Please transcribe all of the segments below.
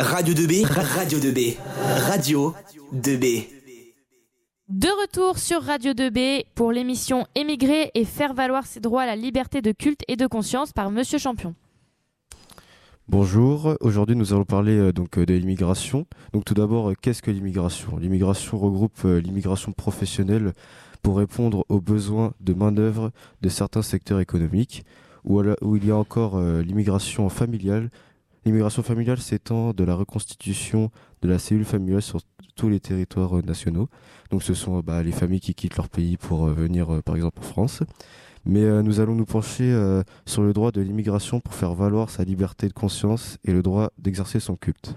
Radio 2B, Radio 2B, Radio 2B. De retour sur Radio 2B pour l'émission Émigrer et faire valoir ses droits à la liberté de culte et de conscience par Monsieur Champion. Bonjour, aujourd'hui nous allons parler euh, donc euh, de l'immigration. Donc tout d'abord, euh, qu'est-ce que l'immigration? L'immigration regroupe l'immigration professionnelle pour répondre aux besoins de main-d'œuvre de certains secteurs économiques, ou où il y a encore l'immigration familiale. L'immigration familiale s'étend de la reconstitution de la cellule familiale sur tous les territoires nationaux. Donc ce sont bah, les familles qui quittent leur pays pour venir par exemple en France. Mais euh, nous allons nous pencher euh, sur le droit de l'immigration pour faire valoir sa liberté de conscience et le droit d'exercer son culte.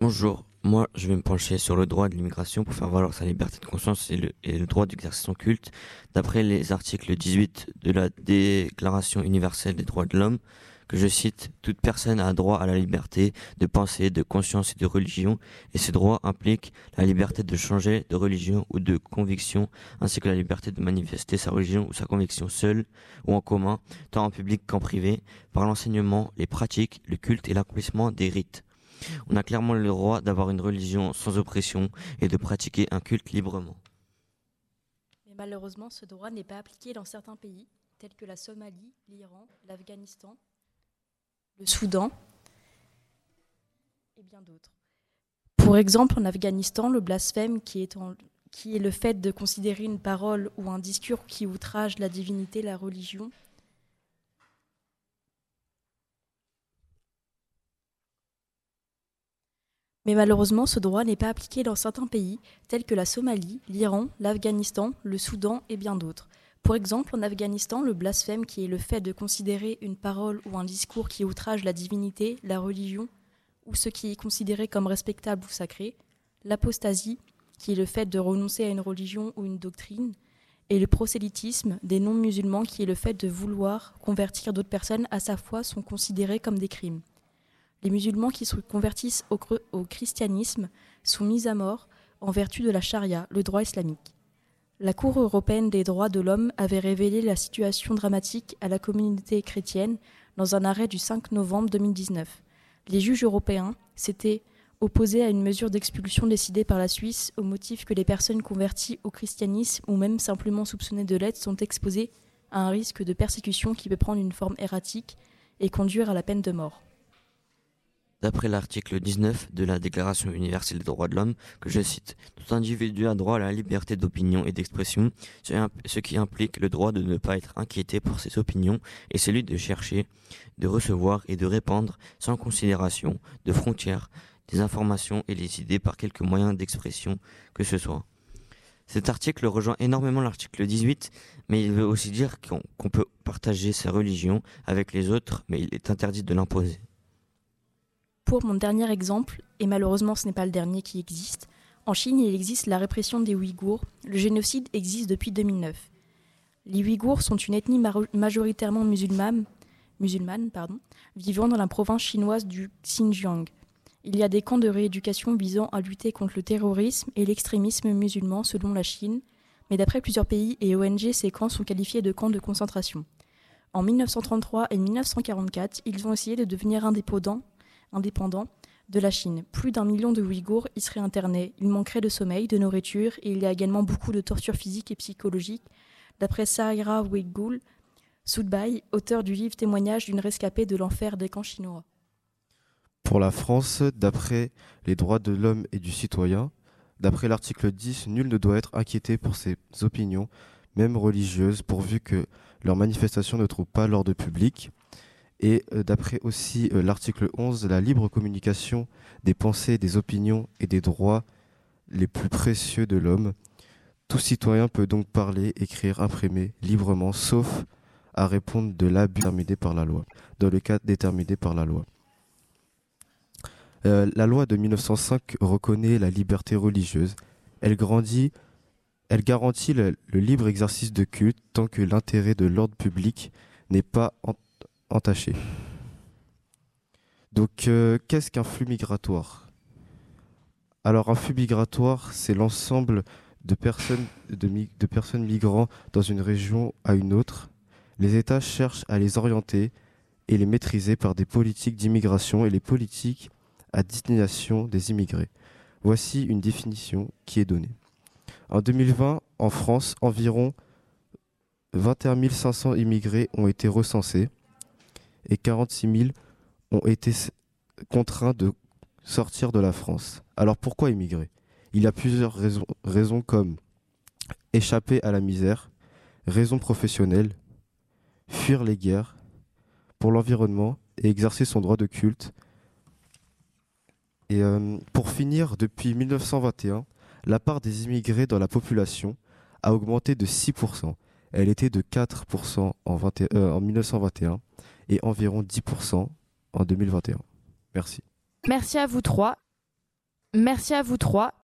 Bonjour, moi je vais me pencher sur le droit de l'immigration pour faire valoir sa liberté de conscience et le droit d'exercer son culte. D'après les articles 18 de la Déclaration universelle des droits de l'homme, que je cite, Toute personne a droit à la liberté de pensée, de conscience et de religion, et ce droit implique la liberté de changer de religion ou de conviction, ainsi que la liberté de manifester sa religion ou sa conviction seule ou en commun, tant en public qu'en privé, par l'enseignement, les pratiques, le culte et l'accomplissement des rites. On a clairement le droit d'avoir une religion sans oppression et de pratiquer un culte librement. Mais malheureusement, ce droit n'est pas appliqué dans certains pays, tels que la Somalie, l'Iran, l'Afghanistan, le Soudan et bien d'autres. Pour exemple, en Afghanistan, le blasphème, qui est, le fait de considérer une parole ou un discours qui outrage la divinité, la religion, Mais malheureusement, ce droit n'est pas appliqué dans certains pays, tels que la Somalie, l'Iran, l'Afghanistan, le Soudan et bien d'autres. Pour exemple, en Afghanistan, le blasphème, qui est le fait de considérer une parole ou un discours qui outrage la divinité, la religion, ou ce qui est considéré comme respectable ou sacré, l'apostasie, qui est le fait de renoncer à une religion ou une doctrine, et le prosélytisme des non-musulmans, qui est le fait de vouloir convertir d'autres personnes à sa foi, sont considérés comme des crimes. Les musulmans qui se convertissent au, au christianisme sont mis à mort en vertu de la charia, le droit islamique. La Cour européenne des droits de l'homme avait révélé la situation dramatique à la communauté chrétienne dans un arrêt du 5 novembre 2019. Les juges européens s'étaient opposés à une mesure d'expulsion décidée par la Suisse au motif que les personnes converties au christianisme ou même simplement soupçonnées de l'être sont exposées à un risque de persécution qui peut prendre une forme erratique et conduire à la peine de mort. D'après l'article 19 de la Déclaration universelle des droits de l'homme, que je cite, Tout individu a droit à la liberté d'opinion et d'expression, ce qui implique le droit de ne pas être inquiété pour ses opinions et celui de chercher, de recevoir et de répandre sans considération de frontières des informations et les idées par quelque moyen d'expression que ce soit. Cet article rejoint énormément l'article 18, mais il veut aussi dire qu'on peut partager sa religion avec les autres, mais il est interdit de l'imposer. Pour mon dernier exemple, et malheureusement ce n'est pas le dernier qui existe, en Chine il existe la répression des Ouïghours. Le génocide existe depuis 2009. Les Ouïghours sont une ethnie majoritairement musulmane, vivant dans la province chinoise du Xinjiang. Il y a des camps de rééducation visant à lutter contre le terrorisme et l'extrémisme musulman selon la Chine, mais d'après plusieurs pays et ONG, ces camps sont qualifiés de camps de concentration. En 1933 et 1944, ils ont essayé de devenir indépendants indépendant de la Chine. Plus d'un million de Ouïghours y seraient internés. Il manquerait de sommeil, de nourriture et il y a également beaucoup de tortures physiques et psychologiques. D'après Saira Ouïghoul Soudbaï, auteur du livre Témoignage d'une rescapée de l'enfer des camps chinois. Pour la France, d'après les droits de l'homme et du citoyen, d'après l'article 10, nul ne doit être inquiété pour ses opinions, même religieuses, pourvu que leurs manifestations ne trouvent pas l'ordre public. Et euh, d'après aussi euh, l'article 11, la libre communication des pensées, des opinions et des droits les plus précieux de l'homme. Tout citoyen peut donc parler, écrire, imprimer librement, sauf à répondre de l'abus déterminé par la loi, dans le cas déterminé par la loi. Euh, la loi de 1905 reconnaît la liberté religieuse. Elle, grandit, elle garantit le, libre exercice de culte tant que l'intérêt de l'ordre public n'est pas entaché. Donc, euh, qu'est-ce qu'un flux migratoire? Alors, un flux migratoire, c'est l'ensemble de personnes, de, personnes migrant dans une région à une autre. Les États cherchent à les orienter et les maîtriser par des politiques d'immigration et les politiques à destination des immigrés. Voici une définition qui est donnée. En 2020, en France, environ 21 500 immigrés ont été recensés et 46 000 ont été contraints de sortir de la France. Alors pourquoi immigrer Il y a plusieurs raisons, comme échapper à la misère, raisons professionnelles, fuir les guerres, pour l'environnement et exercer son droit de culte. Et euh, pour finir, depuis 1921, la part des immigrés dans la population a augmenté de 6%. Elle était de 4% en, euh, en 1921 et environ 10% en 2021. Merci. Merci à vous trois. Merci à vous trois.